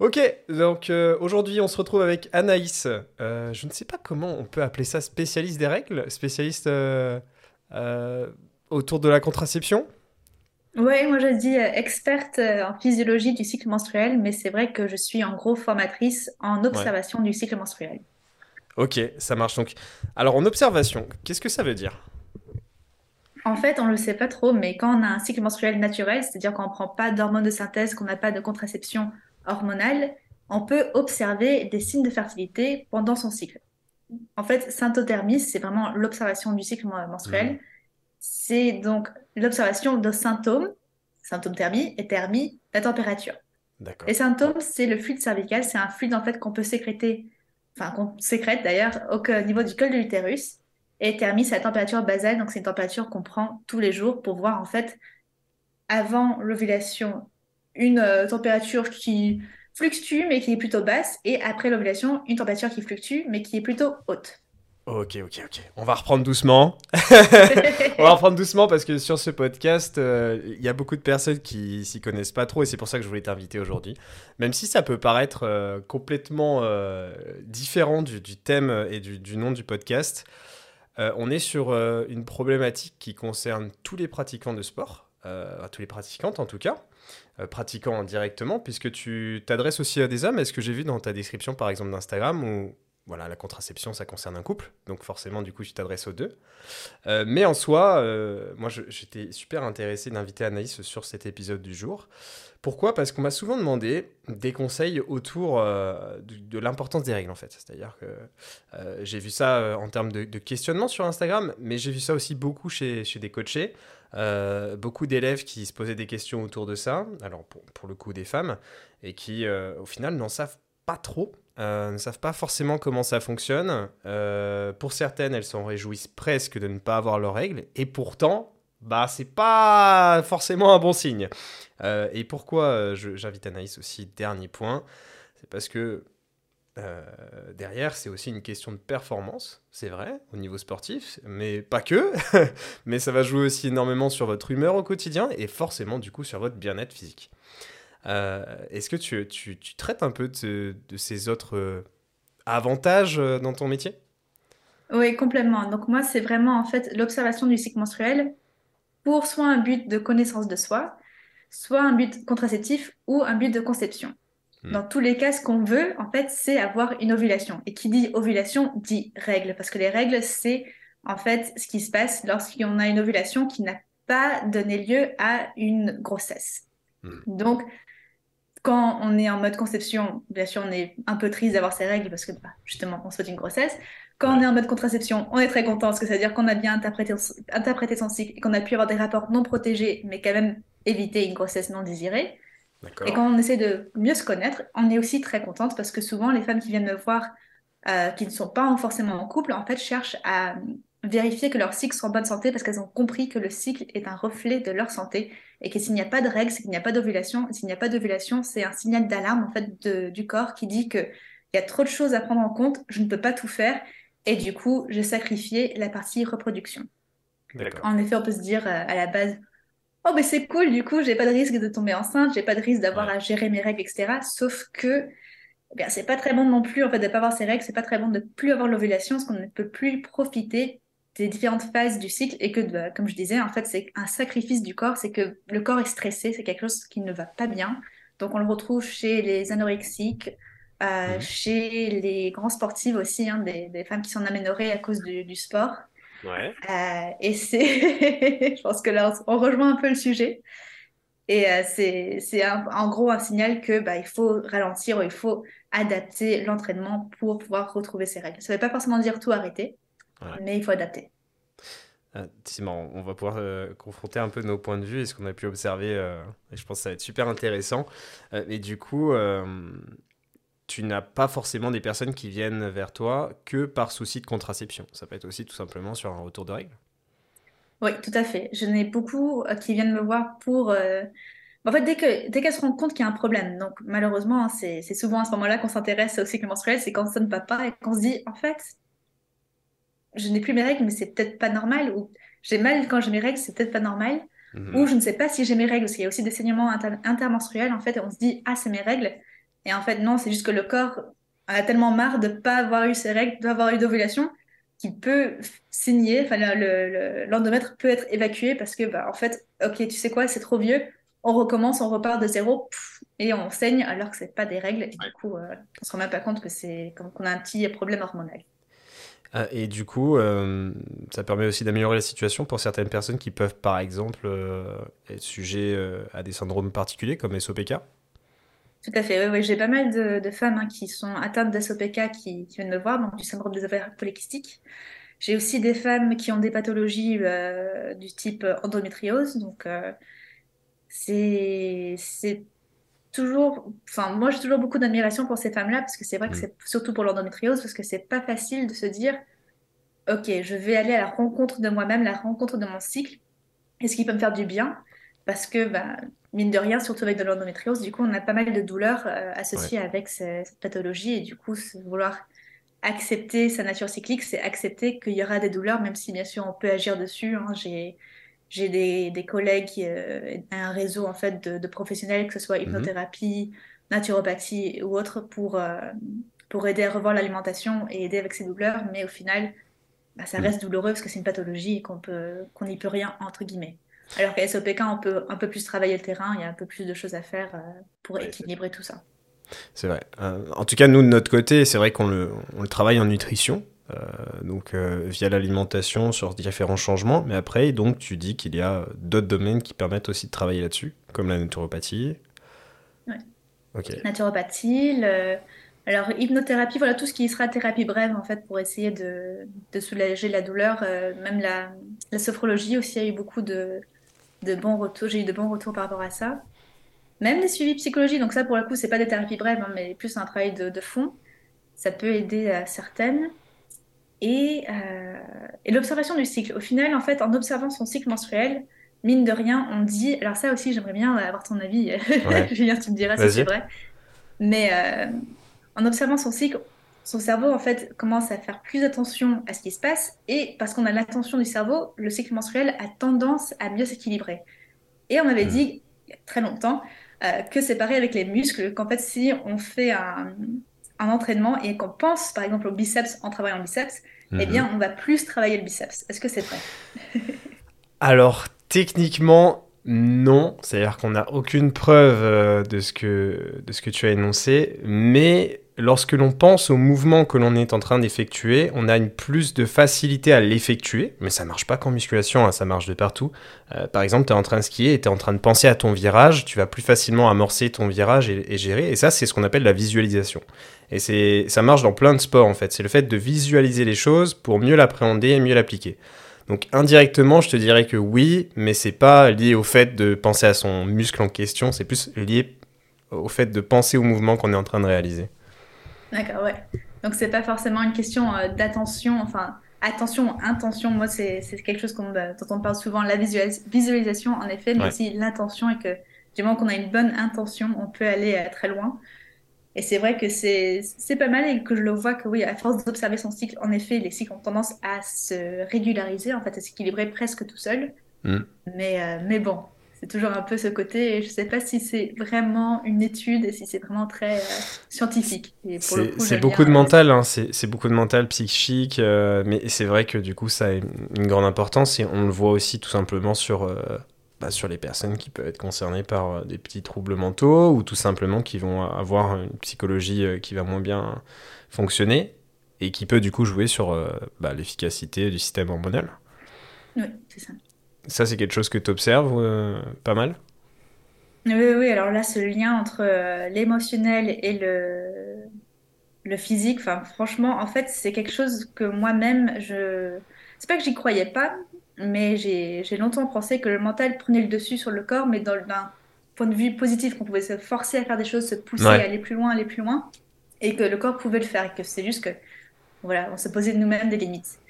Ok, donc euh, aujourd'hui on se retrouve avec Anaïs. Euh, je ne sais pas comment on peut appeler ça spécialiste des règles, spécialiste euh, autour de la contraception. Oui, moi je dis experte en physiologie du cycle menstruel, mais c'est vrai que je suis en gros formatrice en Ouais. observation du cycle menstruel. Ok, ça marche donc. Alors en observation, qu'est-ce que ça veut dire? En fait, on ne le sait pas trop, mais quand on a un cycle menstruel naturel, c'est-à-dire qu'on ne prend pas d'hormones de synthèse, qu'on n'a pas de contraception hormonale, on peut observer des signes de fertilité pendant son cycle. En fait, symptothermie, c'est vraiment l'observation du cycle men- menstruel. C'est donc l'observation de symptômes, symptômes thermie, et thermie, la température. Les symptômes, c'est le fluide cervical, c'est un fluide en fait qu'on peut sécréter, enfin qu'on sécrète d'ailleurs au co- niveau du col de l'utérus. Et thermie, c'est la température basale, donc c'est une température qu'on prend tous les jours pour voir en fait avant l'ovulation une euh, température qui fluctue mais qui est plutôt basse et après l'ovulation une température qui fluctue mais qui est plutôt haute. Ok, ok, ok. On va reprendre doucement. On va reprendre doucement parce que sur ce podcast, euh, il y a beaucoup de personnes qui s'y connaissent pas trop et c'est pour ça que je voulais t'inviter aujourd'hui. Même si ça peut paraître euh, complètement euh, différent du, du thème et du, du nom du podcast, on est sur une problématique qui concerne tous les pratiquants de sport, tous les pratiquantes en tout cas, euh, pratiquants directement, puisque tu t'adresses aussi à des hommes. Est-ce que j'ai vu dans ta description par exemple d'Instagram où voilà, la contraception, ça concerne un couple, donc forcément, du coup, tu t'adresses aux deux. Euh, mais en soi, euh, moi, je- j'étais super intéressé d'inviter Anaïs sur cet épisode du jour. Pourquoi? Parce qu'on m'a souvent demandé des conseils autour euh, de, l'importance des règles, en fait. C'est-à-dire que j'ai vu ça en termes de, questionnement sur Instagram, mais j'ai vu ça aussi beaucoup chez, des coachés. Beaucoup d'élèves qui se posaient des questions autour de ça, alors pour, le coup des femmes, et qui au final n'en savent pas trop, euh, ne savent pas forcément comment ça fonctionne. Euh, pour certaines, elles s'en réjouissent presque de ne pas avoir leurs règles, et pourtant, bah c'est pas forcément un bon signe. Euh, et pourquoi j'invite Anaïs aussi, dernier point, c'est parce que derrière, c'est aussi une question de performance, c'est vrai, au niveau sportif, mais pas que. mais ça va jouer aussi énormément sur votre humeur au quotidien et forcément, du coup, sur votre bien-être physique. Euh, Est-ce que tu, tu- tu traites un peu de, de ces autres euh, avantages euh, dans ton métier? Oui, complètement. Donc moi, c'est vraiment en fait l'observation du cycle menstruel pour soit un but de connaissance de soi, soit un but contraceptif ou un but de conception. Hmm, Dans tous les cas, ce qu'on veut, en fait, c'est avoir une ovulation. Et qui dit ovulation dit règle, parce que les règles, c'est en fait ce qui se passe lorsqu'on a une ovulation qui n'a pas donné lieu à une grossesse. hmm, Donc, quand on est en mode conception, bien sûr, on est un peu triste d'avoir ces règles parce que bah, justement, on souhaite une grossesse. Quand on est en mode contraception, on est très content parce que ça veut dire qu'on a bien interprété, interprété son cycle et qu'on a pu avoir des rapports non protégés, mais quand même éviter une grossesse non désirée. Et quand on essaie de mieux se connaître, on est aussi très contente parce que souvent, les femmes qui viennent me voir, euh, qui ne sont pas forcément en couple, en fait, cherchent à vérifier que leur cycle soit en bonne santé parce qu'elles ont compris que le cycle est un reflet de leur santé et que s'il n'y a pas de règles, c'est qu'il n'y a pas d'ovulation. Et S'il n'y a pas d'ovulation, c'est un signal d'alarme, en fait, de- du corps qui dit que il y a trop de choses à prendre en compte, je ne peux pas tout faire. Et du coup, j'ai sacrifié la partie reproduction. En effet, on peut se dire euh, à la base, Oh, mais c'est cool, du coup, j'ai pas de risque de tomber enceinte, j'ai pas de risque d'avoir Ouais. à gérer mes règles, etc. Sauf que, eh bien, c'est pas très bon non plus, en fait, de pas avoir ces règles, c'est pas très bon de plus avoir l'ovulation, parce qu'on ne peut plus profiter des différentes phases du cycle et que, bah, comme je disais, en fait, c'est un sacrifice du corps, c'est que le corps est stressé, c'est quelque chose qui ne va pas bien. Donc, on le retrouve chez les anorexiques, euh, Mhm. chez les grands sportifs aussi, hein, des, des femmes qui sont aménorrhées à cause du, du sport. Ouais. Euh, et c'est, je pense que là, on rejoint un peu le sujet. Et euh, c'est, en gros un signal que bah, il faut ralentir il faut adapter l'entraînement pour pouvoir retrouver ses règles. Ça ne veut pas forcément dire tout arrêter, Mais il faut adapter. Ah, marrant, on va pouvoir euh, confronter un peu nos points de vue et ce qu'on a pu observer. euh, et je pense que ça va être super intéressant. Euh, et du coup, euh, tu n'as pas forcément des personnes qui viennent vers toi que par souci de contraception. Ça peut être aussi tout simplement sur un retour de règles. Oui, tout à fait. Je n'ai beaucoup qui viennent me voir pour... En fait, dès que, dès qu'elles se rendent compte qu'il y a un problème, donc malheureusement, hein, c'est, c'est souvent à ce moment-là qu'on s'intéresse au cycle menstruel, c'est quand ça ne va pas et qu'on se dit, en fait, je n'ai plus mes règles, mais c'est peut-être pas normal, ou j'ai mal quand j'ai mes règles, c'est peut-être pas normal, ou Mhm. je ne sais pas si j'ai mes règles, parce qu'il y a aussi des saignements inter- intermenstruels, en fait, et on se dit, ah, c'est mes règles, Et en fait, non, c'est juste que le corps a tellement marre de ne pas avoir eu ses règles, d'avoir eu d'ovulation, qu'il peut saigner, enfin, l'endomètre peut être évacué parce que, bah, en fait, ok, tu sais quoi, c'est trop vieux, on recommence, on repart de zéro, et on saigne alors que c'est pas des règles, et du coup, euh, on se rend même pas compte que c'est qu'on a un petit problème hormonal. Ah, et du coup, euh, ça permet aussi d'améliorer la situation pour certaines personnes qui peuvent, par exemple, euh, être sujet à des syndromes particuliers comme SOPK. Tout à fait, oui, j'ai pas mal de, femmes hein, qui sont atteintes d'SOPK qui, viennent me voir, donc du syndrome des ovaires polykystiques. J'ai aussi des femmes qui ont des pathologies euh, du type endométriose, donc euh, c'est toujours, enfin moi j'ai toujours beaucoup d'admiration pour ces femmes-là parce que c'est vrai que mm. c'est surtout pour l'endométriose parce que c'est pas facile de se dire, ok, je vais aller à la rencontre de moi-même, la rencontre de mon cycle, est-ce qui peut me faire du bien parce que bah, mine de rien, surtout avec de l'endométriose, du coup, on a pas mal de douleurs euh, associées avec cette, pathologie. Et du coup, vouloir accepter sa nature cyclique, c'est accepter qu'il y aura des douleurs, même si bien sûr on peut agir dessus. Hein. J'ai j'ai des, des, collègues, euh, un réseau en fait de, professionnels, que ce soit mhm. hypnothérapie, naturopathie ou autre, pour, euh, pour aider à revoir l'alimentation et aider avec ces douleurs. Mais au final, bah, ça mhm. reste douloureux parce que c'est une pathologie et qu'on qu'on n'y peut rien, entre guillemets. Alors qu'à SOPK, on peut un peu plus travailler le terrain, il y a un peu plus de choses à faire euh, pour équilibrer tout ça. C'est vrai. En tout cas, nous, de notre côté, c'est vrai qu'on le, on le, travaille en nutrition, donc via l'alimentation sur différents changements. Mais après, donc, tu dis qu'il y a d'autres domaines qui permettent aussi de travailler là-dessus, comme la naturopathie. Ok. Naturopathie, le, alors, hypnothérapie, voilà tout ce qui sera thérapie brève, en fait, pour essayer de, de soulager la douleur. même la, la, sophrologie aussi a eu beaucoup de, de bons retours. J'ai eu de bons retours par rapport à ça. Même les suivis psychologiques, donc ça pour le coup, c'est pas des thérapies brèves, hein, mais plus un travail de, fond. Ça peut aider à certaines. Et, euh, et l'observation du cycle. Au final, en fait, en observant son cycle menstruel, mine de rien, on dit. Alors, ça aussi, j'aimerais bien avoir ton avis. Julien, tu me diras si c'est vrai. Mais euh, en observant son cycle, son cerveau en fait commence à faire plus attention à ce qui se passe et parce qu'on a l'attention du cerveau, le cycle menstruel a tendance à mieux s'équilibrer. Et on avait hmm. dit il y a très longtemps euh, que c'est pareil avec les muscles, qu'en fait si on fait un, entraînement et qu'on pense par exemple au biceps en travaillant le biceps, eh bien hmm. on va plus travailler le biceps. Est-ce que c'est vrai Alors techniquement non, c'est-à-dire qu'on n'a aucune preuve euh, de ce, que, de ce que tu as énoncé, mais lorsque l'on pense au mouvement que l'on est en train d'effectuer, on a une plus de facilité à l'effectuer, mais ça marche pas qu'en musculation, hein, ça marche de partout. Euh, par exemple, tu es en train de skier et tu es en train de penser à ton virage, tu vas plus facilement amorcer ton virage et, gérer, et ça c'est ce qu'on appelle la visualisation. Et c'est, ça marche dans plein de sports en fait, c'est le fait de visualiser les choses pour mieux l'appréhender et mieux l'appliquer. Donc indirectement, je te dirais que oui, mais c'est pas lié au fait de penser à son muscle en question, c'est plus lié au fait de penser au mouvement qu'on est en train de réaliser. D'accord, ouais. Donc c'est pas forcément une question euh, d'attention, enfin attention, intention. Moi, c'est quelque chose bah, dont on parle souvent, la visualisation en effet, mais aussi l'intention et que du moment qu'on a une bonne intention, on peut aller euh, très loin. Et c'est vrai que c'est pas mal et que je le vois que oui, à force d'observer son cycle, en effet, les cycles ont tendance à se régulariser, en fait, à s'équilibrer presque tout seul. Mm. Mais, euh, mais bon, c'est toujours un peu ce côté. Et je ne sais pas si c'est vraiment une étude et si c'est vraiment très euh, scientifique. C'est beaucoup de mental, hein, c'est beaucoup de mental psychique, euh, mais c'est vrai que du coup ça a une grande importance et on le voit aussi tout simplement sur, euh, bah, sur les personnes qui peuvent être concernées par des petits troubles mentaux ou tout simplement qui vont avoir une psychologie qui va moins bien fonctionner et qui peut du coup jouer sur bah, l'efficacité du système hormonal. Oui, c'est ça. Ça, c'est quelque chose que tu observes euh, pas mal? Oui, oui, alors là, ce lien entre euh, l'émotionnel et le, le physique, enfin, franchement, en fait, c'est quelque chose que moi-même, je. C'est pas que j'y croyais pas, mais j'ai longtemps pensé que le mental prenait le dessus sur le corps, mais d'un point de vue positif, qu'on pouvait se forcer à faire des choses, se pousser à aller plus loin, aller plus loin, et que le corps pouvait le faire, et que c'est juste que, voilà, on se posait de nous-mêmes des limites.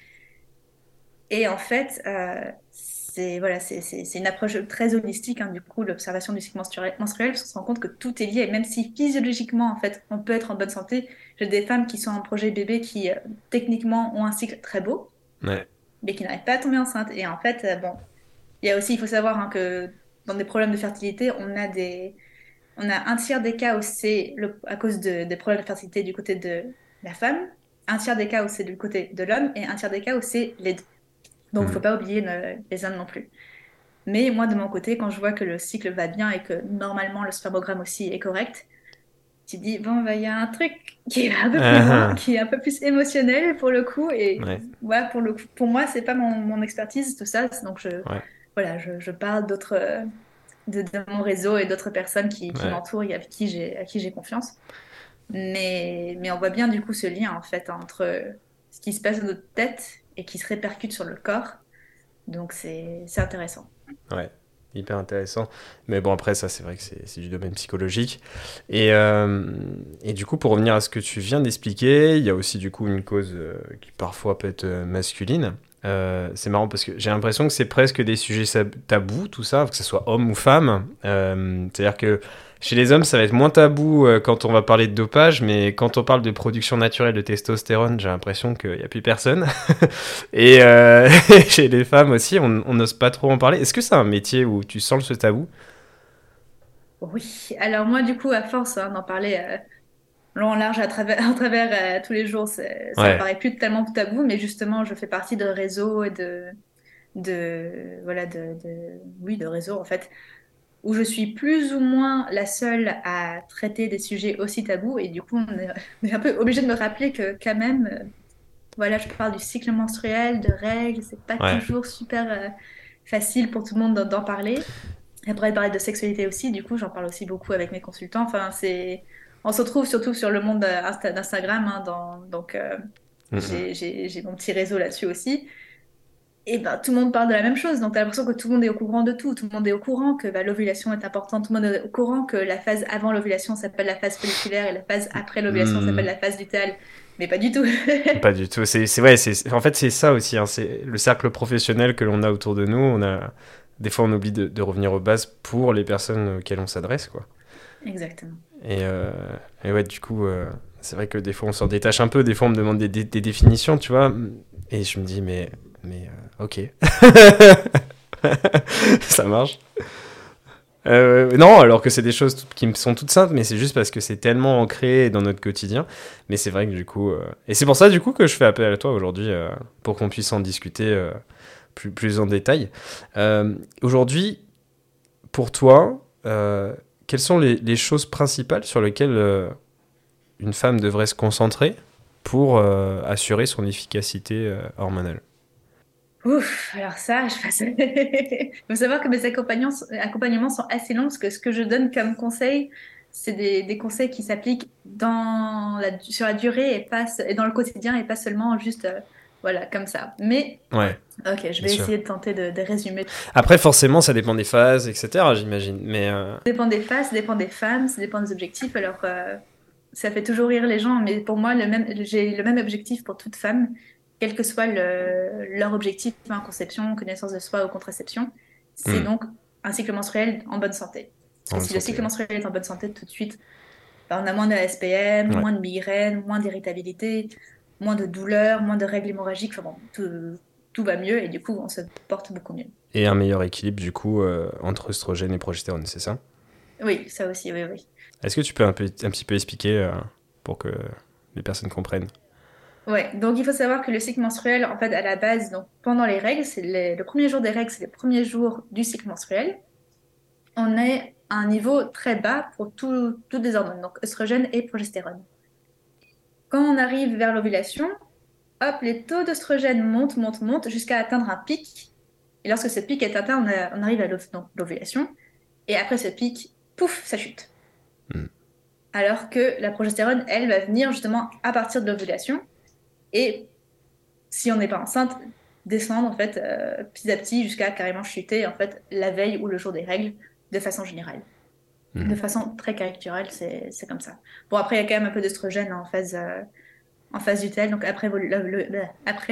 Et en fait, euh, c'est voilà, c'est une approche très holistique, hein, du coup, l'observation du cycle menstruel, menstruel, parce qu'on se rend compte que tout est lié, même si physiologiquement, en fait, on peut être en bonne santé, j'ai des femmes qui sont en projet bébé qui, euh, techniquement, ont un cycle très beau, mais qui n'arrivent pas à tomber enceinte. Et en fait, euh, bon, il y a aussi, il faut savoir hein, que dans des problèmes de fertilité, on a des, on a un tiers des cas où c'est à cause de, des problèmes de fertilité du côté de la femme, un tiers des cas où c'est du côté de l'homme et un tiers des cas où c'est les deux. Donc, il ne faut hmm. pas oublier les hommes non plus. Mais moi, de mon côté, quand je vois que le cycle va bien et que normalement le spermogramme aussi est correct, tu dis, bon, bah, il y a un truc qui est un peu plus ah. qui est un peu plus émotionnel pour le coup. Et ouais. pour, le pour moi, c'est pas mon, mon, expertise, tout ça. Donc, je, voilà, je, je parle d'autres, de, mon réseau et d'autres personnes qui, qui m'entourent et avec qui j'ai, à qui j'ai confiance. Mais, mais on voit bien du coup ce lien en fait entre ce qui se passe dans notre tête et qui se répercute sur le corps. Donc c'est, intéressant. Ouais, hyper intéressant. Mais bon, après, ça, c'est vrai que c'est du domaine psychologique. Et, euh, et, du coup, pour revenir à ce que tu viens d'expliquer, il y a aussi du coup une cause euh, qui parfois peut être euh, masculine. c'est marrant parce que j'ai l'impression que c'est presque des sujets tabous, tout ça, que ce soit homme ou femme. C'est-à-dire que chez les hommes, ça va être moins tabou euh, quand on va parler de dopage, mais quand on parle de production naturelle de testostérone, j'ai l'impression qu'il n'y a plus personne. et euh, chez les femmes aussi, on n'ose pas trop en parler. Est-ce que c'est un métier où tu sens ce tabou? Oui, alors moi, du coup, à force hein, d'en parler euh, long, large, à travers, à travers tous les jours, ça ne paraît plus tellement tabou, mais justement, je fais partie de réseaux et de, de voilà de, de, oui de réseaux en fait où je suis plus ou moins la seule à traiter des sujets aussi tabous. Et du coup, on est, un peu obligé de me rappeler que quand même, euh, voilà, je parle du cycle menstruel, de règles, c'est pas toujours super euh, facile pour tout le monde d'en parler. Après, parler de sexualité aussi, du coup, j'en parle aussi beaucoup avec mes consultants. Enfin, c'est... On se retrouve surtout sur le monde euh, d'Instagram, hein, dans... donc mm-hmm. j'ai mon petit réseau là-dessus aussi et ben, tout le monde parle de la même chose. Donc, tu as l'impression que tout le monde est au courant de tout. Tout le monde est au courant que bah, l'ovulation est importante. Tout le monde est au courant que la phase avant l'ovulation s'appelle la phase folliculaire et la phase après l'ovulation hmm. s'appelle la phase lutéale. Mais pas du tout. pas du tout. C'est, c'est, ouais, c'est, en fait, c'est ça aussi. Hein. C'est le cercle professionnel que l'on a autour de nous. On a, des fois, on oublie de, revenir aux bases pour les personnes auxquelles on s'adresse. Quoi. Exactement. Et, euh, et ouais, du coup, euh, c'est vrai que des fois, on s'en détache un peu. Des fois, on me demande des, des, des définitions, tu vois. Et je me dis, mais mais euh, ok. ça marche. Euh, non, alors que c'est des choses qui sont toutes simples, mais c'est juste parce que c'est tellement ancré dans notre quotidien. Mais c'est vrai que du coup, euh, et c'est pour ça du coup que je fais appel à toi aujourd'hui pour qu'on puisse en discuter plus, en détail. aujourd'hui, pour toi, quelles sont les, choses principales sur lesquelles une femme devrait se concentrer pour assurer son efficacité hormonale? Ouf, alors ça, je passe. Il faut savoir que mes accompagnements, sont assez longs parce que ce que je donne comme conseil, c'est des, conseils qui s'appliquent dans la, sur la durée et, pas, et dans le quotidien et pas seulement juste euh, voilà, comme ça. Mais ouais, ok, je vais essayer de tenter de, résumer. Après, forcément, ça dépend des phases, etc. J'imagine. Mais euh, Ça dépend des phases, ça dépend des femmes, ça dépend des objectifs. Alors, euh, ça fait toujours rire les gens, mais pour moi, j'ai le même objectif pour toute femme quel que soit leur objectif, en conception, connaissance de soi ou contraception, c'est hmm. donc un cycle menstruel en bonne santé. Parce que si le cycle menstruel est en bonne santé tout de suite, ben, on a moins de SPM, moins de migraines, moins d'irritabilité, moins de douleurs, moins de règles hémorragiques, enfin bon, tout, va mieux et du coup on se porte beaucoup mieux. Et un meilleur équilibre du coup euh, entre oestrogène et progestérone, c'est ça? Oui, ça aussi, oui, oui. Est-ce que tu peux un, peu, un petit peu expliquer euh, pour que les personnes comprennent? Ouais, donc il faut savoir que le cycle menstruel, en fait, à la base, donc pendant les règles, c'est le premier jour des règles, c'est le premier jour du cycle menstruel. On est à un niveau très bas pour toutes les hormones, donc œstrogène et progestérone. Quand on arrive vers l'ovulation, hop, les taux d'œstrogène montent, montent, montent jusqu'à atteindre un pic. Et lorsque ce pic est atteint, on, arrive à l'ovulation. Et après ce pic, pouf, ça chute. Hmm. Alors que la progestérone, elle, va venir justement à partir de l'ovulation et si on n'est pas enceinte, descendre en fait euh, petit à petit jusqu'à carrément chuter en fait la veille ou le jour des règles de façon générale. Mhm. De façon très caricaturale, c'est comme ça. Bon, après, il y a quand même un peu d'œstrogène en phase, euh, en phase tel donc après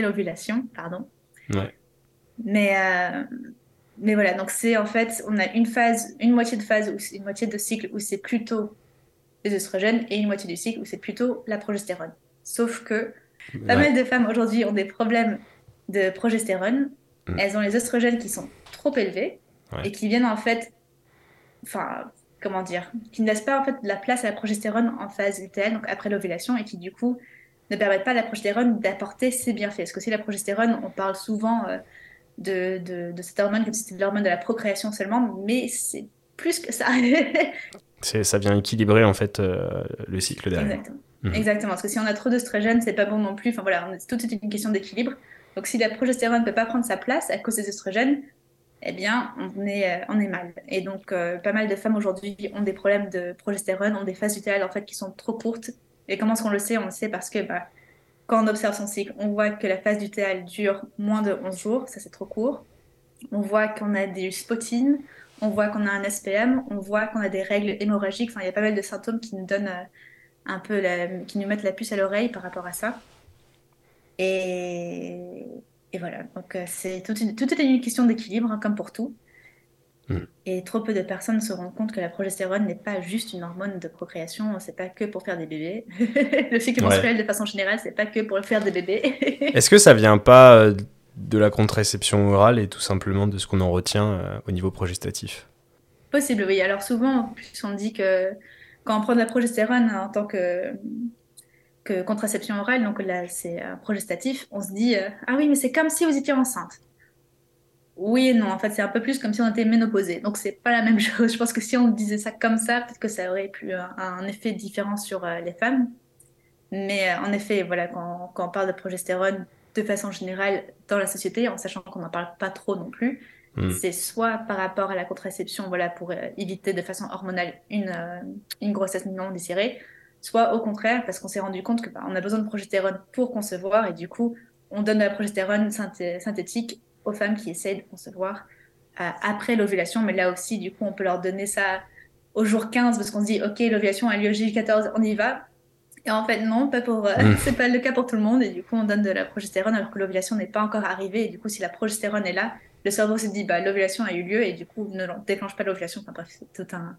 l'ovulation, pardon. Ouais. Mais, euh, mais voilà, donc c'est en fait, on a une phase, une moitié de phase, ou une moitié de cycle où c'est plutôt les œstrogènes et une moitié du cycle où c'est plutôt la progestérone. Sauf que pas mal de femmes aujourd'hui ont des problèmes de progestérone. Mm. Elles ont les oestrogènes qui sont trop élevés et qui viennent en fait enfin, comment dire, qui ne laissent pas en fait de la place à la progestérone en phase lutéale, donc après l'ovulation, et qui du coup ne permettent pas à la progestérone d'apporter ses bienfaits. Parce que si la progestérone, on parle souvent euh, de, de, de, cette hormone comme si c'était l'hormone de la procréation seulement, mais c'est plus que ça. ça vient équilibrer en fait euh, le cycle derrière. Exactement. Mhm. Exactement. Parce que si on a trop d'œstrogènes, c'est pas bon non plus. Enfin voilà, c'est tout est une question d'équilibre. Donc si la progestérone ne peut pas prendre sa place à cause des œstrogènes, eh bien, on est, euh, on est mal. Et donc, euh, pas mal de femmes aujourd'hui ont des problèmes de progestérone, ont des phases utérales en fait qui sont trop courtes. Et comment est-ce qu'on le sait? On le sait parce que bah, quand on observe son cycle, on voit que la phase utérale dure moins de 11 jours, ça c'est trop court. On voit qu'on a des spotines, on voit qu'on a un SPM, on voit qu'on a des règles hémorragiques. Enfin, il y a pas mal de symptômes qui nous donnent euh, un peu, qui nous mettent la puce à l'oreille par rapport à ça. Et, et voilà, donc euh, c'est tout, tout, est une question d'équilibre, hein, comme pour tout. Hmm. Et trop peu de personnes se rendent compte que la progestérone n'est pas juste une hormone de procréation, c'est pas que pour faire des bébés. le cycle menstruel, de façon générale, c'est pas que pour faire des bébés. Est-ce que ça vient pas euh, de la contraception orale et tout simplement de ce qu'on en retient euh, au niveau progestatif Possible, oui. Alors souvent, on dit que quand on prend de la progestérone en tant que contraception orale, donc là c'est un progestatif, on se dit euh, ah oui mais c'est comme si vous étiez enceinte. Oui et non, en fait c'est un peu plus comme si on était ménopausé, donc c'est pas la même chose. Je pense que si on disait ça comme ça, peut-être que ça aurait pu un, effet différent sur euh, les femmes. Mais euh, en effet, voilà, quand, on parle de progestérone de façon générale dans la société, en sachant qu'on n'en parle pas trop non plus, hmm. c'est soit par rapport à la contraception, voilà, pour éviter de façon hormonale une, une grossesse non désirée, soit au contraire parce qu'on s'est rendu compte que bah, on a besoin de progestérone pour concevoir et du coup on donne de la progestérone synthétique aux femmes qui essayent de concevoir euh, après l'ovulation. Mais là aussi du coup on peut leur donner ça au jour 15 parce qu'on se dit ok l'ovulation a lieu au 14 on y va et en fait non pas pour euh, mmh. c'est pas le cas pour tout le monde et du coup on donne de la progestérone alors que l'ovulation n'est pas encore arrivée et du coup si la progestérone est là le cerveau se dit bah l'ovulation a eu lieu et du coup ne déclenche pas l'ovulation enfin bref c'est tout un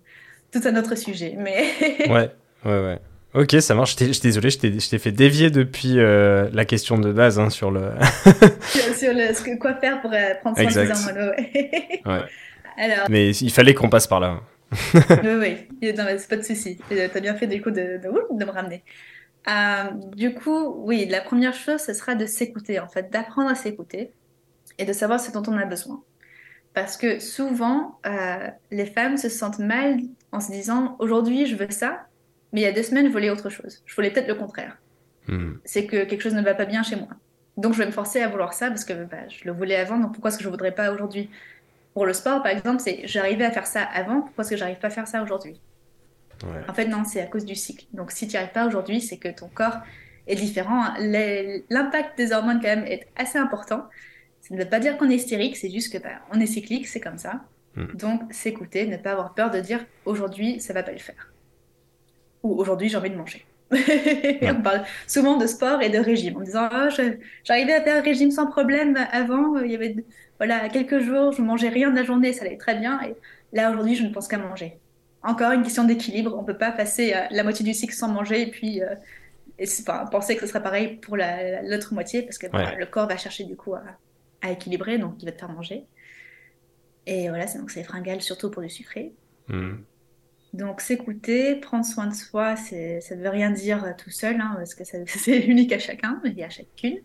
tout un autre sujet mais ouais ouais ouais Ok, ça marche. Je suis désolé, je t'ai fait dévier depuis euh, la question de base hein, sur le. sur le, ce que, quoi faire pour euh, prendre soin de ses hormones. ouais. Alors... Mais il fallait qu'on passe par là. Oui, oui, c'est pas de souci. T'as bien fait du coup de, de, de me ramener. Euh, du coup, oui, la première chose, ce sera de s'écouter, en fait, d'apprendre à s'écouter et de savoir ce dont on a besoin. Parce que souvent, les femmes se sentent mal en se disant aujourd'hui je veux ça, mais il y a deux semaines, je voulais autre chose. Je voulais peut-être le contraire. Hmm. C'est que quelque chose ne va pas bien chez moi. Donc je vais me forcer à vouloir ça parce que bah, je le voulais avant, donc pourquoi est-ce que je ne voudrais pas aujourd'hui? Pour le sport, par exemple, c'est j'arrivais à faire ça avant, pourquoi est-ce que j'arrive pas à faire ça aujourd'hui? En fait, non, c'est à cause du cycle. Donc si tu n'y arrives pas aujourd'hui, c'est que ton corps est différent. L'impact des hormones, quand même, est assez important. Ça ne veut pas dire qu'on est hystérique, c'est juste que bah, on est cyclique, c'est comme ça. Hmm. Donc s'écouter, ne pas avoir peur de dire aujourd'hui, ça va pas le faire ou aujourd'hui j'ai envie de manger. on parle souvent de sport et de régime en disant oh, j'arrivais à faire un régime sans problème avant, il y avait voilà quelques jours, je mangeais rien de la journée, ça allait très bien et là aujourd'hui je ne pense qu'à manger. Encore une question d'équilibre, on peut pas passer euh, la moitié du cycle sans manger et puis euh, et penser que ce serait pareil pour l'autre moitié parce que le corps va chercher du coup à, équilibrer donc il va te faire manger. Et voilà, donc c'est fringale surtout pour du sucré. Mmh. Donc s'écouter, prendre soin de soi, ça ne veut rien dire euh, tout seul, hein, parce que c'est unique à chacun et à chacune.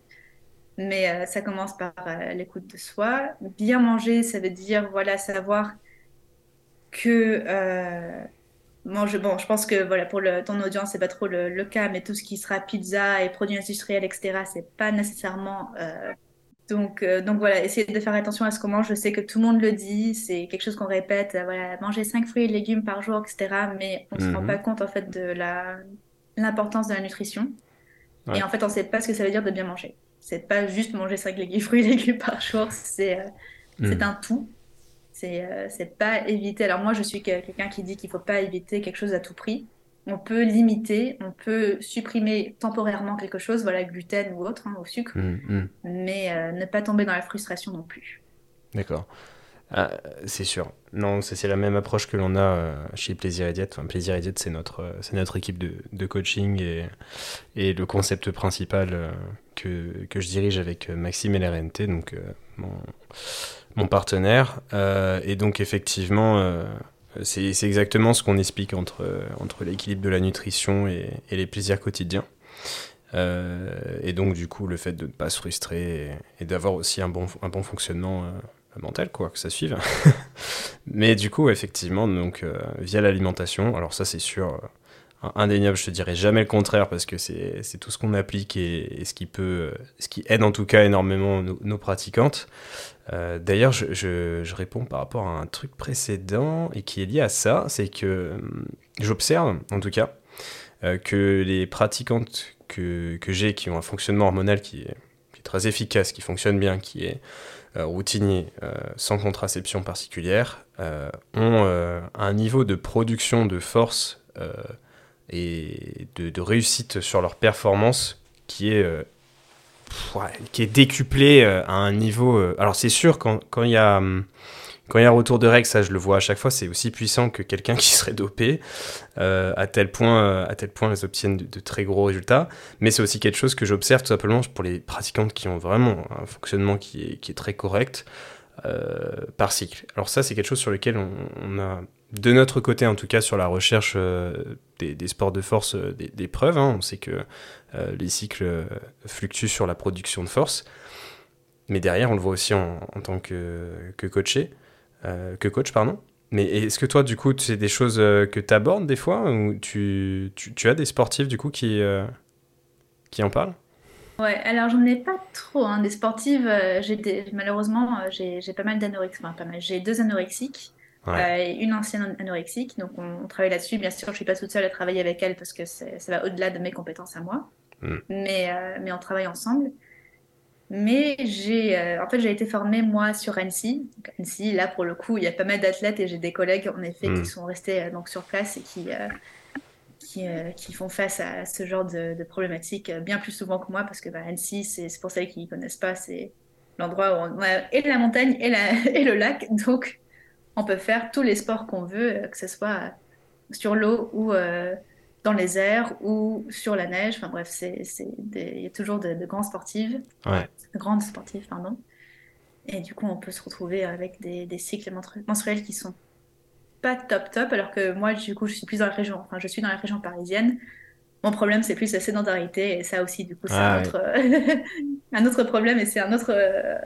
Mais euh, ça commence par euh, l'écoute de soi. Bien manger, ça veut dire voilà savoir que manger. Bon, je pense que voilà pour le, ton audience c'est pas trop le, le, cas, mais tout ce qui sera pizza et produits industriels, etc. C'est pas nécessairement donc, euh, donc voilà, essayer de faire attention à ce qu'on mange. Je sais que tout le monde le dit, c'est quelque chose qu'on répète. Euh, voilà, manger 5 fruits et légumes par jour, etc. Mais on ne se rend mhm. pas compte en fait de la l'importance de la nutrition. Et en fait, on ne sait pas ce que ça veut dire de bien manger. C'est pas juste manger 5 fruits et légumes par jour, c'est euh, mhm. un tout. C'est c'est pas éviter. Alors moi, je suis quelqu'un qui dit qu'il faut pas éviter quelque chose à tout prix on peut limiter, on peut supprimer temporairement quelque chose, voilà, gluten ou autre, hein, au sucre, mmh, mmh. mais euh, ne pas tomber dans la frustration non plus. D'accord. Ah, c'est sûr. Non, c'est la même approche que l'on a euh, chez Plaisir et Diète. Plaisir et Diète, c'est notre, euh, notre équipe de, de coaching et, et, le concept principal que, que, je dirige avec Maxime et l'RNT, donc mon, mon, partenaire. et donc, effectivement, C'est exactement ce qu'on explique entre, entre l'équilibre de la nutrition et, les plaisirs quotidiens. et donc, du coup, le fait de ne pas se frustrer et, d'avoir aussi un bon, un bon fonctionnement mental, quoi, que ça suive. Mais du coup, effectivement, donc, via l'alimentation, alors ça, c'est sûr indéniable, je te dirais jamais le contraire parce que c'est tout ce qu'on applique et, ce qui peut, ce qui aide en tout cas énormément nos, pratiquantes. Euh, d'ailleurs, je, je, réponds par rapport à un truc précédent et qui est lié à ça, c'est que hum, j'observe en tout cas euh, que les pratiquantes que, que j'ai qui ont un fonctionnement hormonal qui est, très efficace, qui fonctionne bien, qui est euh, routinier, sans contraception particulière, ont un niveau de production de force et de, réussite sur leur performance qui est, euh, qui est décuplé euh, à un niveau. Euh, alors, c'est sûr, quand il y a. Quand il y a un retour de règles, ça je le vois à chaque fois, c'est aussi puissant que quelqu'un qui serait dopé, à, tel point, à tel point elles obtiennent de, très gros résultats. Mais c'est aussi quelque chose que j'observe tout simplement pour les pratiquantes qui ont vraiment un fonctionnement qui est, très correct par cycle. Alors ça, c'est quelque chose sur lequel on, a de notre côté, en tout cas, sur la recherche euh, des, sports de force, euh, des, preuves, hein. on sait que euh, les cycles fluctuent sur la production de force. Mais derrière, on le voit aussi en, tant que, que coaché, que coach, pardon. Mais est-ce que toi, du coup, c'est des choses que tu abordes des fois ou tu, tu, as des sportifs, du coup, qui, qui en parlent? Ouais, alors j'en ai pas trop, hein, des sportives. j'ai malheureusement, j'ai pas mal d'anorexiques, enfin pas mal, j'ai deux anorexiques. Euh, une ancienne anorexique. Donc on, travaille là-dessus. Bien sûr, je suis pas toute seule à travailler avec elle parce que ça va au-delà de mes compétences à moi. Mm. Mais, euh, mais on travaille ensemble. Mais j'ai, euh, en fait, j'ai été formée moi sur Annecy. Donc, Annecy, là pour le coup, il y a pas mal d'athlètes et j'ai des collègues en effet qui mm. sont restés donc sur place et qui qui, qui, font face à ce genre de, problématiques bien plus souvent que moi parce que bah, Annecy, c'est pour celles qui ne connaissent pas, c'est l'endroit où on a et la montagne et, la, et le lac. Donc on peut faire tous les sports qu'on veut, euh, que ce soit sur l'eau ou euh, dans les airs ou sur la neige. Enfin bref, c'est, il y a toujours de, grands sportives, de grandes sportives, pardon. Et du coup, on peut se retrouver avec des, cycles menstruels qui sont pas top top, alors que moi, du coup, je suis plus dans la région, enfin, je suis dans la région parisienne. Mon problème, c'est plus la sédentarité, et ça aussi, du coup, c'est ah un, autre, un, autre problème, et c'est un autre euh,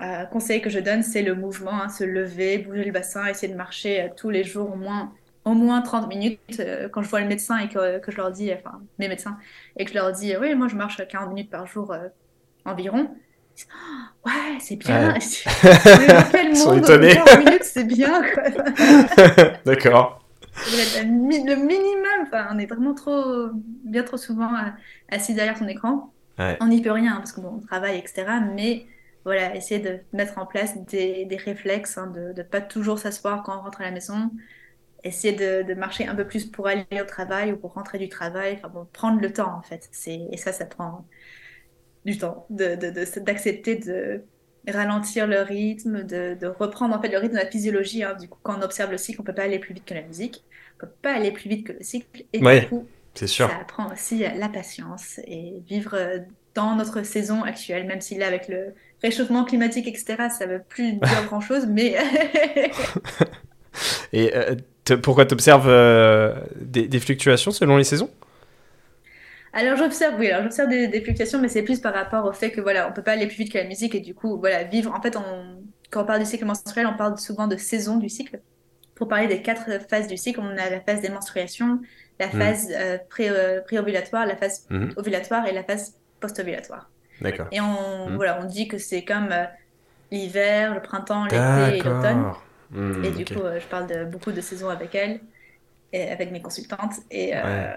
euh, conseil que je donne, c'est le mouvement, hein, se lever, bouger le bassin, essayer de marcher euh, tous les jours au moins, au moins 30 minutes. Euh, quand je vois le médecin et que, que, je leur dis, enfin mes médecins, et que je leur dis, oui, moi je marche 40 minutes par jour environ. Oh, ouais, c'est bien. Ouais. quel monde, 40 minutes, c'est bien. D'accord. Le minimum, enfin, on est vraiment trop, bien trop souvent assis derrière son écran. On n'y peut rien parce qu'on travaille, etc. Mais voilà, essayer de mettre en place des, des réflexes, hein, de ne pas toujours s'asseoir quand on rentre à la maison, essayer de, de, marcher un peu plus pour aller au travail ou pour rentrer du travail, enfin bon, prendre le temps en fait. Et ça, ça prend du temps, d'accepter de, de, ralentir le rythme, de, reprendre en fait le rythme de la physiologie. Hein. Du coup, quand on observe le cycle, on peut pas aller plus vite que la musique, on peut pas aller plus vite que le cycle. Et du coup, sûr. ça apprend aussi la patience et vivre dans notre saison actuelle, même si là, avec le réchauffement climatique, etc., ça ne veut plus dire grand-chose, mais... Et euh, pourquoi tu observes euh, des, fluctuations selon les saisons? Alors j'observe, oui, alors j'observe des, fluctuations, mais c'est plus par rapport au fait que voilà, on peut pas aller plus vite que la musique et du coup, voilà, vivre. En fait, on, quand on parle du cycle menstruel, on parle souvent de saison du cycle. Pour parler des quatre phases du cycle, on a la phase des menstruations, la mmh. phase euh, pré-ovulatoire, la phase mmh. ovulatoire et la phase post-ovulatoire. D'accord. Et on, hmm. voilà, on dit que c'est comme euh, l'hiver, le printemps, l'été et l'automne. Hmm, et du coup, euh, je parle de beaucoup de saisons avec elle, et avec mes consultantes. Et, euh,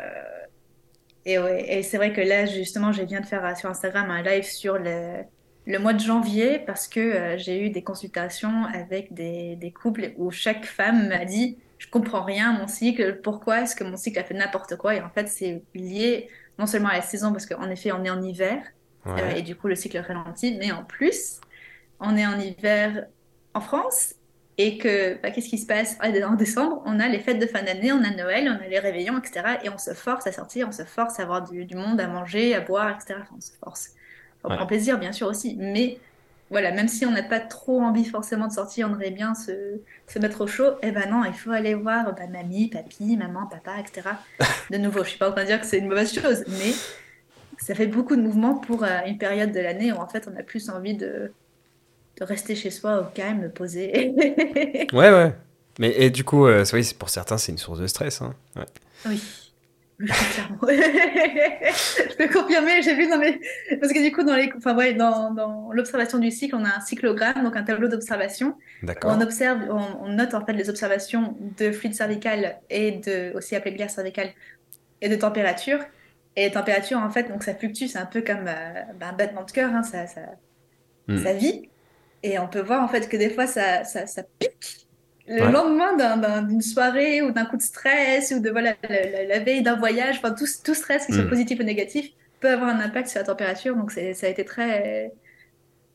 et, ouais, et c'est vrai que là, justement, je viens de faire sur Instagram un live sur le, le mois de janvier parce que j'ai eu des consultations avec des, des couples où chaque femme m'a dit je comprends rien mon cycle, pourquoi est-ce que mon cycle a fait n'importe quoi? Et en fait, c'est lié non seulement à la saison, parce qu'en effet, on est en hiver, euh, et du coup, le cycle ralentit, mais en plus, on est en hiver en France, et que, bah, qu'est-ce qui se passe? Ah, En décembre, on a les fêtes de fin d'année, on a Noël, on a les réveillons, etc. Et on se force à sortir, on se force à avoir du, monde, à manger, à boire, etc. on se force. On prend plaisir, bien sûr, aussi, mais voilà, même si on n'a pas trop envie forcément de sortir, on aimerait bien se, se mettre au chaud, eh ben non, il faut aller voir bah, mamie, papy, maman, papa, etc. De nouveau, je ne suis pas en train de dire que c'est une mauvaise chose, mais ça fait beaucoup de mouvements pour euh, une période de l'année où en fait on a plus envie de, de rester chez soi au calme, poser. ouais, ouais. Mais et du coup, euh, oui, pour certains, c'est une source de stress. Hein. Ouais. Oui. je peux confirmer, j'ai vu dans mes... Parce que du coup, dans, les... enfin, ouais, dans, dans l'observation du cycle, on a un cyclogramme, donc un tableau d'observation. On observe, on, note en fait les observations de fluide cervical et de, aussi appelé glaire cervicale, et de température. Et température, en fait, donc ça fluctue, c'est un peu comme euh, bah, un battement de cœur, hein, ça, ça, hmm. ça, vit. Et on peut voir en fait que des fois, ça, ça, ça pique le lendemain d'une soirée ou d'un coup de stress ou de voilà, la, veille d'un voyage, enfin, tout, tout stress, qu'il soit hmm. positif ou négatif, peut avoir un impact sur la température. Donc ça a été très,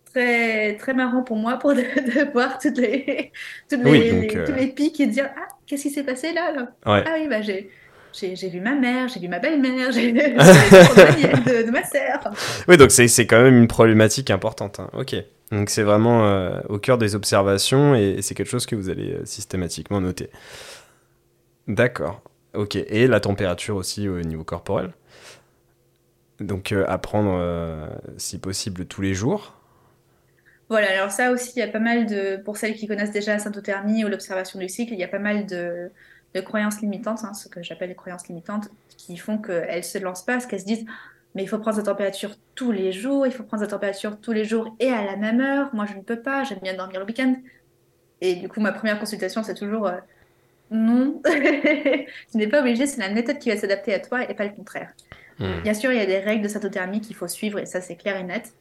très, très marrant pour moi pour de, voir toutes les, toutes les, tous euh, les pics et de dire Ah, qu'est-ce qui s'est passé là, Ah oui, bah, j'ai j'ai vu ma mère, j'ai vu ma belle-mère, j'ai vu de, de ma sœur. Oui, donc c'est quand même une problématique importante. Hein. Ok. Donc c'est vraiment euh, au cœur des observations et c'est quelque chose que vous allez euh, systématiquement noter. D'accord. Ok. Et la température aussi au niveau corporel. Donc euh, prendre si possible tous les jours. Voilà, alors ça aussi, il y a pas mal de, pour celles qui connaissent déjà la syntothermie ou l'observation du cycle, il y a pas mal de, de croyances limitantes, hein, ce que j'appelle les croyances limitantes, qui font qu'elles ne se lancent pas, parce qu'elles se disent mais il faut prendre sa température tous les jours, il faut prendre sa température tous les jours et à la même heure. Moi, je ne peux pas, j'aime bien dormir le week-end. Et du coup, ma première consultation, c'est toujours euh, non, tu n'es pas obligé, c'est la méthode qui va s'adapter à toi et pas le contraire. Hmm. Bien sûr, il y a des règles de satothermie qu'il faut suivre et ça, c'est clair et net.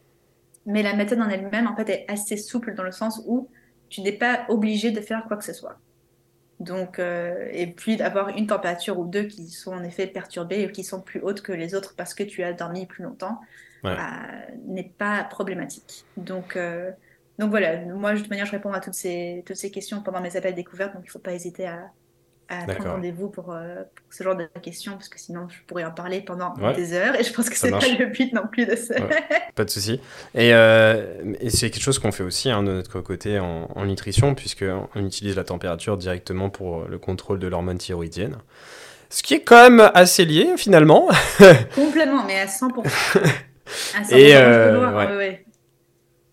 Mais la méthode en elle-même, en fait, est assez souple dans le sens où tu n'es pas obligé de faire quoi que ce soit. Donc, euh, et puis d'avoir une température ou deux qui sont en effet perturbées et qui sont plus hautes que les autres parce que tu as dormi plus longtemps euh, n'est pas problématique. Donc, euh, donc voilà, moi de toute manière je réponds à toutes ces, toutes ces questions pendant mes appels découvertes, donc il ne faut pas hésiter à, à prendre rendez-vous pour, euh, pour, ce genre de questions, parce que sinon je pourrais en parler pendant des heures, et je pense que c'est pas le but non plus de ça. Pas de souci. Et, euh, et c'est quelque chose qu'on fait aussi hein, de notre côté en, en nutrition, puisqu'on utilise la température directement pour le contrôle de l'hormone thyroïdienne. Ce qui est quand même assez lié finalement. Complètement, mais à 100%. À 100% et euh, ouais.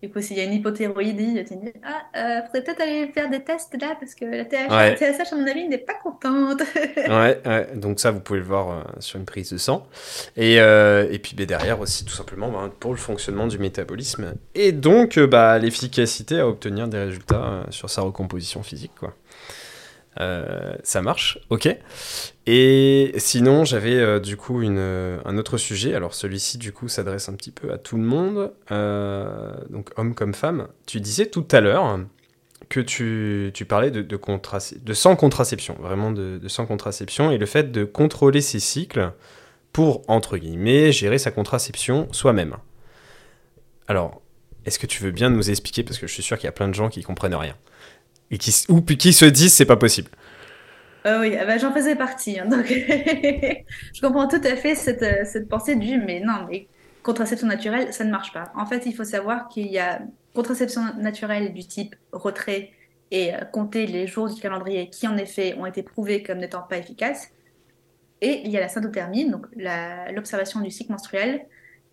Du coup, s'il y a une hypothyroïdie, tu dis Ah, euh, faudrait peut-être aller faire des tests là, parce que la TSH, à mon avis, n'est pas contente. ouais, ouais, donc ça, vous pouvez le voir euh, sur une prise de sang. Et, euh, et puis ben, derrière aussi, tout simplement, ben, pour le fonctionnement du métabolisme. Et donc, euh, bah, l'efficacité à obtenir des résultats sur sa recomposition physique. Quoi. Euh, ça marche, ok. Et sinon, j'avais euh, du coup euh, un autre sujet. Alors celui-ci, du coup, s'adresse un petit peu à tout le monde, donc homme comme femme. Tu disais tout à l'heure que tu, tu, parlais de, de, de sans contraception, vraiment de, de, sans contraception, et le fait de contrôler ses cycles pour, entre guillemets, gérer sa contraception soi-même. Alors, est-ce que tu veux bien nous expliquer, parce que je suis sûr qu'il y a plein de gens qui comprennent rien et qui, ou qui se disent c'est pas possible. Euh, oui, ah bah, j'en faisais partie. Hein, donc je comprends tout à fait cette, euh, cette, pensée du mais non, mais contraception naturelle, ça ne marche pas. En fait, il faut savoir qu'il y a contraception naturelle du type retrait et euh, compter les jours du calendrier qui, en effet, ont été prouvés comme n'étant pas efficaces. Et il y a la syndothermie, donc l'observation du cycle menstruel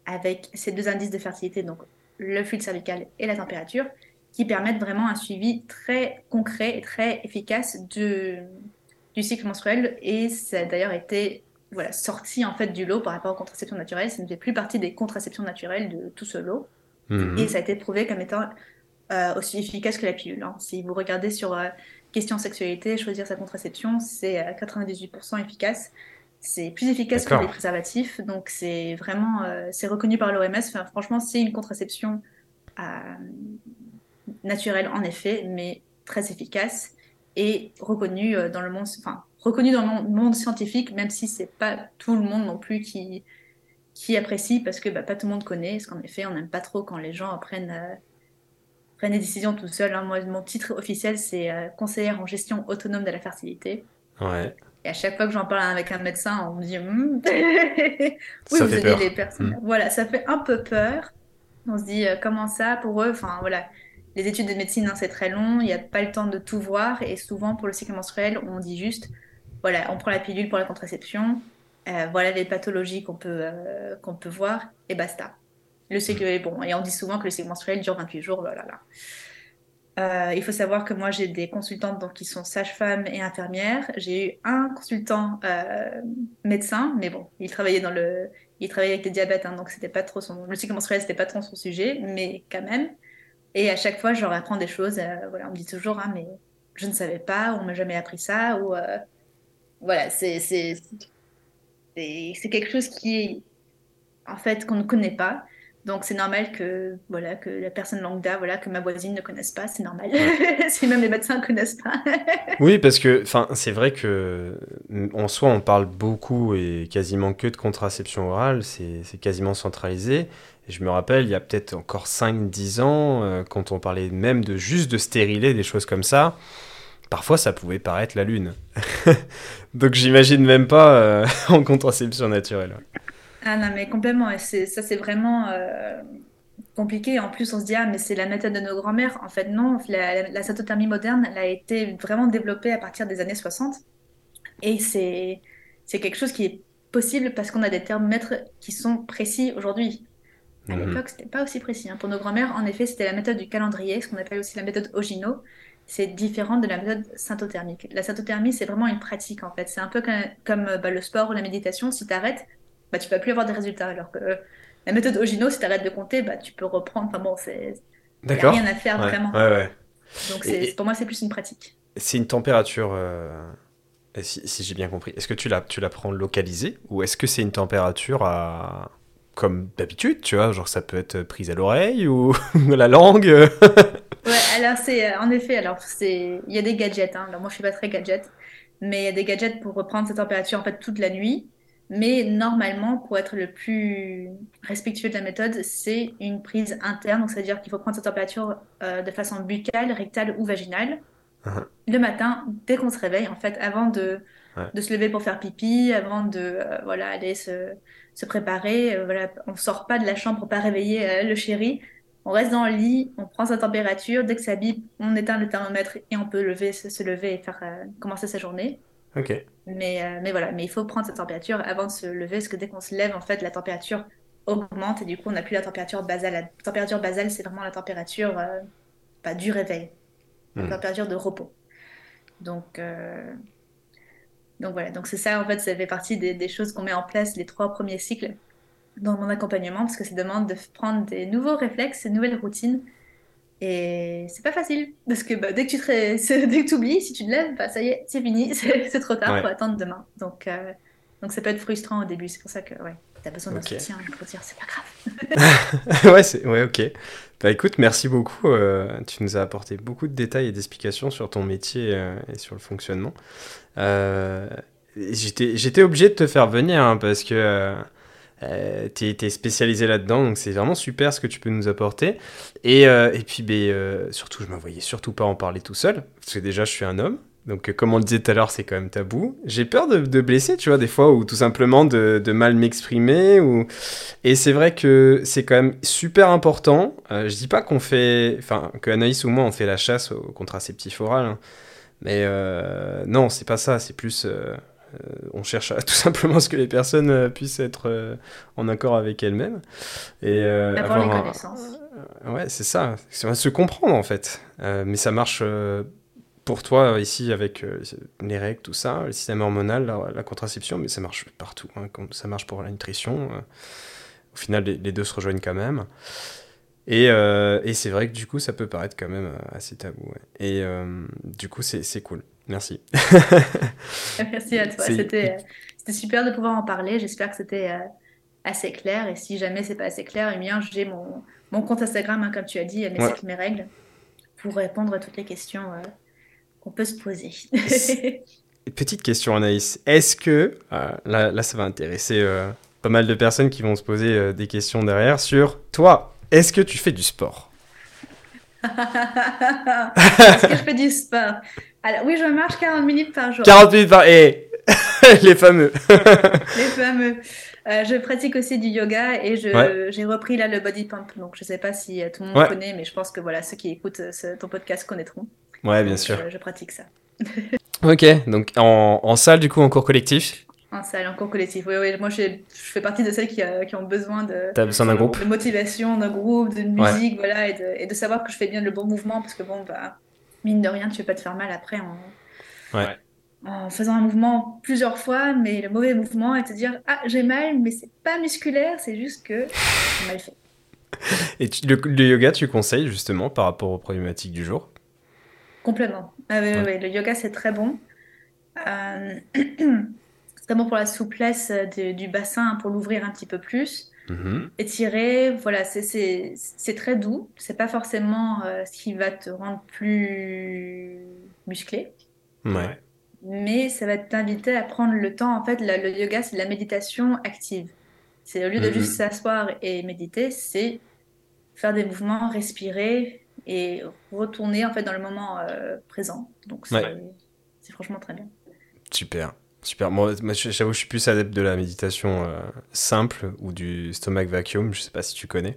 avec ces deux indices de fertilité, donc le fluide cervical et la température, qui permettent vraiment un suivi très concret et très efficace de, du cycle menstruel. Et ça a d'ailleurs été voilà, sorti en fait du lot par rapport aux contraceptions naturelles. Ça ne fait plus partie des contraceptions naturelles de tout ce lot. Mhm. Et ça a été prouvé comme étant euh, aussi efficace que la pilule. Hein. Si vous regardez sur euh, question sexualité, choisir sa contraception, c'est à 98% efficace. C'est plus efficace que les préservatifs. Donc c'est vraiment, euh, c'est reconnu par l'OMS. Enfin, franchement, c'est une contraception naturel en effet, mais très efficace et reconnu euh, dans le monde, enfin dans le monde scientifique, même si c'est pas tout le monde non plus qui qui apprécie parce que bah, pas tout le monde connaît. Parce qu'en effet, on n'aime pas trop quand les gens prennent euh, prennent des décisions tout seuls. Hein. Moi, mon titre officiel, c'est euh, conseillère en gestion autonome de la fertilité. Ouais. Et à chaque fois que j'en parle avec un médecin, on me dit hmm. oui, vous aidez les personnes. Hmm. Voilà, ça fait un peu peur. On se dit, comment ça pour eux? Enfin, voilà. Les études de médecine, hein, c'est très long, il n'y a pas le temps de tout voir. Et souvent, pour le cycle menstruel, on dit juste, voilà, on prend la pilule pour la contraception, voilà les pathologies qu'on peut, qu'on peut voir, et basta. Le cycle est bon. Et on dit souvent que le cycle menstruel dure 28 jours, là, là. Euh, il faut savoir que moi, j'ai des consultantes donc, qui sont sages-femmes et infirmières. J'ai eu un consultant euh, médecin, mais bon, il travaillait, dans le... il travaillait avec le diabète, hein, donc c'était pas trop son... le cycle menstruel, c'était pas trop son sujet, mais quand même. Et à chaque fois, je leur apprends des choses. Euh, voilà, on me dit toujours, hein, mais je ne savais pas, on m'a jamais appris ça, ou voilà, c'est c'est quelque chose qui est en fait qu'on ne connaît pas. Donc c'est normal que voilà que la personne lambda, voilà que ma voisine ne connaisse pas, c'est normal. si même les médecins ne connaissent pas. oui, parce que enfin c'est vrai que en soi on parle beaucoup et quasiment que de contraception orale, c'est quasiment centralisé. Et je me rappelle, il y a peut-être encore 5-10 ans, euh, quand on parlait même de juste de stériler, des choses comme ça, parfois ça pouvait paraître la lune. Donc j'imagine même pas euh, en contraception naturelle. Ah non, mais complètement. Et ça, c'est vraiment euh, compliqué. En plus, on se dit, ah, mais c'est la méthode de nos grands-mères. En fait, non. La, la, moderne, elle a été vraiment développée à partir des années 60. Et c'est quelque chose qui est possible parce qu'on a des thermomètres qui sont précis aujourd'hui. À mhm. l'époque, c'était pas aussi précis. Hein. Pour nos grands-mères, en effet, c'était la méthode du calendrier, ce qu'on appelle aussi la méthode Ogino. C'est différent de la méthode syntothermique. La syntothermie, c'est vraiment une pratique, en fait. C'est un peu comme, comme bah, le sport ou la méditation. Si tu arrêtes, bah, tu vas plus avoir des résultats. Alors que la méthode Ogino, si tu arrêtes de compter, bah, tu peux reprendre. Enfin bon, c'est. D'accord. rien à faire vraiment. Ouais, ouais. Donc pour moi, c'est plus une pratique. C'est une température. Euh, si, j'ai bien compris, est-ce que tu la, tu la prends localisée ou est-ce que c'est une température à comme d'habitude, tu vois, genre ça peut être prise à l'oreille ou la langue? ouais, alors c'est en effet, alors c'est il y a des gadgets. Hein. Alors moi je suis pas très gadget, mais il y a des gadgets pour reprendre cette température en fait toute la nuit. Mais normalement, pour être le plus respectueux de la méthode, c'est une prise interne. Donc, c'est-à-dire qu'il faut prendre sa température euh, de façon buccale, rectale ou vaginale. Uh-huh. Le matin, dès qu'on se réveille, en fait, avant de, de se lever pour faire pipi, avant de euh, voilà, aller se, se préparer, euh, voilà, on ne sort pas de la chambre pour pas réveiller le chéri. On reste dans le lit, on prend sa température. Dès que ça bip, on éteint le thermomètre et on peut lever, se, se lever et faire commencer sa journée. Ok. Mais, euh, mais voilà, mais il faut prendre cette température avant de se lever, parce que dès qu'on se lève, en fait, la température augmente et du coup, on n'a plus la température basale. La température basale, c'est vraiment la température euh, pas du réveil, la hmm. température de repos. Donc, euh, donc voilà, donc c'est ça, en fait, ça fait partie des, des choses qu'on met en place les trois premiers cycles dans mon accompagnement, parce que ça demande de prendre des nouveaux réflexes, des nouvelles routines et c'est pas facile, parce que bah, dès que tu te... dès que oublies, si tu te lèves, bah, ça y est, c'est fini, c'est trop tard, il faut attendre demain. Donc, euh, donc ça peut être frustrant au début, c'est pour ça que ouais, tu as besoin d'un soutien pour dire c'est pas grave. ouais, ouais, ok. Bah écoute, merci beaucoup. Euh, tu nous as apporté beaucoup de détails et d'explications sur ton métier euh, et sur le fonctionnement. J'étais obligé de te faire venir hein, parce que euh, tu es, spécialisé là-dedans, donc c'est vraiment super ce que tu peux nous apporter. Et, euh, et puis, ben, euh, surtout, je me voyais surtout pas en parler tout seul, parce que déjà, je suis un homme. Donc, comme on le disait tout à l'heure, c'est quand même tabou. J'ai peur de, de, blesser, tu vois, des fois, ou tout simplement de, de mal m'exprimer. Ou... Et c'est vrai que c'est quand même super important. je dis pas qu'on fait, enfin, que Anaïs ou moi, on fait la chasse au contraceptif oral. Hein. Mais non, c'est pas ça, c'est plus euh, on cherche tout simplement ce que les personnes euh, puissent être euh, en accord avec elles-mêmes. Et les connaissances. ouais, c'est ça. Se comprendre en fait. mais ça marche pour toi ici avec les règles, tout ça, le système hormonal, la, contraception, mais ça marche partout. Hein, ça marche pour la nutrition. au final, les, deux se rejoignent quand même. Et, et c'est vrai que du coup, ça peut paraître quand même assez tabou. Et du coup, c'est cool. Merci. Merci à toi. C'était super de pouvoir en parler. J'espère que c'était euh, assez clair. Et si jamais c'est pas assez clair, eh bien, j'ai mon, mon, compte Instagram, hein, comme tu as dit, mes ouais. mes règles, pour répondre à toutes les questions euh, qu'on peut se poser. Petite question, Anaïs. Est-ce que, euh, là, là, ça va intéresser pas mal de personnes qui vont se poser des questions derrière sur toi, est-ce que tu fais du sport? Est-ce que je fais du sport? Alors oui, je marche 40 minutes par jour. 40 minutes par... Et les fameux. les fameux. Euh, je pratique aussi du yoga et j'ai repris là le body pump. Donc je sais pas si tout le monde connaît, mais je pense que voilà, ceux qui écoutent ton podcast connaîtront. Ouais, bien sûr. Je, pratique ça. ok, donc en, en, salle du coup, en cours collectif? En salle, en cours collectif. Oui, oui. Moi, je, fais partie de celles qui, qui ont besoin de, besoin d'un groupe? de motivation, d'un groupe, de musique, voilà, et de, et de, savoir que je fais bien le bon mouvement parce que bon, bah, mine de rien, tu ne veux pas te faire mal après en, ouais. en faisant un mouvement plusieurs fois, mais le mauvais mouvement et te dire Ah, j'ai mal, mais c'est pas musculaire, c'est juste que j'ai mal fait. Et le, yoga, tu conseilles justement par rapport aux problématiques du jour? Complètement. Ah, oui, oui, le yoga, c'est très bon. Euh... c'est très bon pour la souplesse du bassin, pour l'ouvrir un petit peu plus. Mm-hmm. Étirer, voilà, c'est très doux. C'est pas forcément euh, ce qui va te rendre plus musclé. Ouais. Mais ça va t'inviter à prendre le temps. En fait, le yoga, c'est de la méditation active. C'est au lieu de mm-hmm. juste s'asseoir et méditer, c'est faire des mouvements, respirer et retourner en fait dans le moment euh, présent. Donc c'est franchement très bien. Super. Super. Moi, j'avoue, je suis plus adepte de la méditation euh, simple ou du stomach vacuum. Je sais pas si tu connais.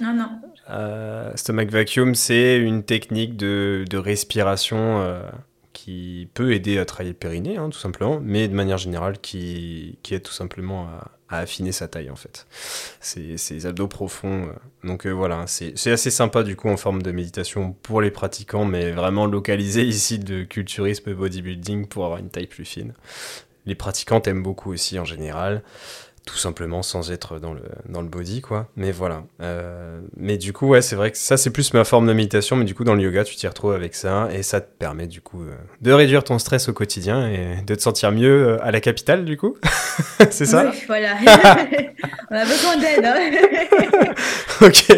Non, non. Euh, stomach vacuum, c'est une technique de, de respiration euh, qui peut aider à travailler le périnée, hein, tout simplement, mais de manière générale, qui, qui aide tout simplement à, affiner sa taille en fait. Ces abdos profonds. Euh. Donc euh, voilà, c'est assez sympa du coup en forme de méditation pour les pratiquants, mais vraiment localisé ici de culturisme et bodybuilding pour avoir une taille plus fine. Les pratiquants aiment beaucoup aussi en général tout simplement sans être dans le, dans le body, quoi. Mais voilà. Euh, mais du coup, ouais, c'est vrai que ça, c'est plus ma forme de méditation, mais du coup, dans le yoga, tu t'y retrouves avec ça, et ça te permet, du coup, euh, de réduire ton stress au quotidien et de te sentir mieux euh, à la capitale, du coup. c'est ça? Oui, voilà. On a besoin d'aide. Hein ok.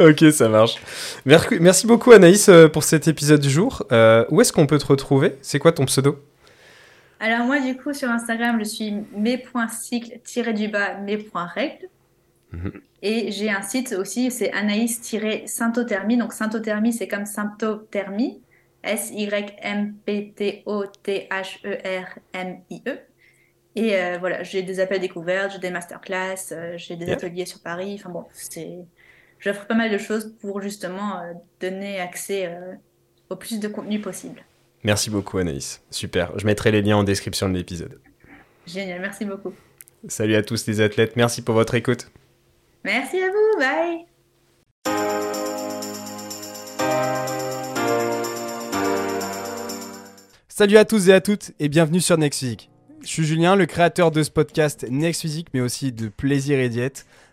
Ok, ça marche. Merci beaucoup, Anaïs, pour cet épisode du jour. où est-ce qu'on peut te retrouver? C'est quoi ton pseudo? Alors moi, du coup, sur Instagram, je suis mes.cycle-du-bas mes.règles. Mhm. Et j'ai un site aussi, c'est Anaïs-Symptothermie. Donc symptothermie, c'est comme symptothermie. S-Y-M-P-T-O-T-H-E-R-M-I-E. Et euh, voilà, j'ai des appels découvertes, j'ai des masterclass, euh, j'ai des ateliers sur Paris. Enfin bon, c'est... j'offre pas mal de choses pour justement euh, donner accès au plus de contenu possible. Merci beaucoup Anaïs. Super. Je mettrai les liens en description de l'épisode. Génial, merci beaucoup. Salut à tous les athlètes, merci pour votre écoute. Merci à vous, bye. Salut à tous et à toutes et bienvenue sur Next Physique. Je suis Julien, le créateur de ce podcast Next Physique, mais aussi de Plaisir et Diète,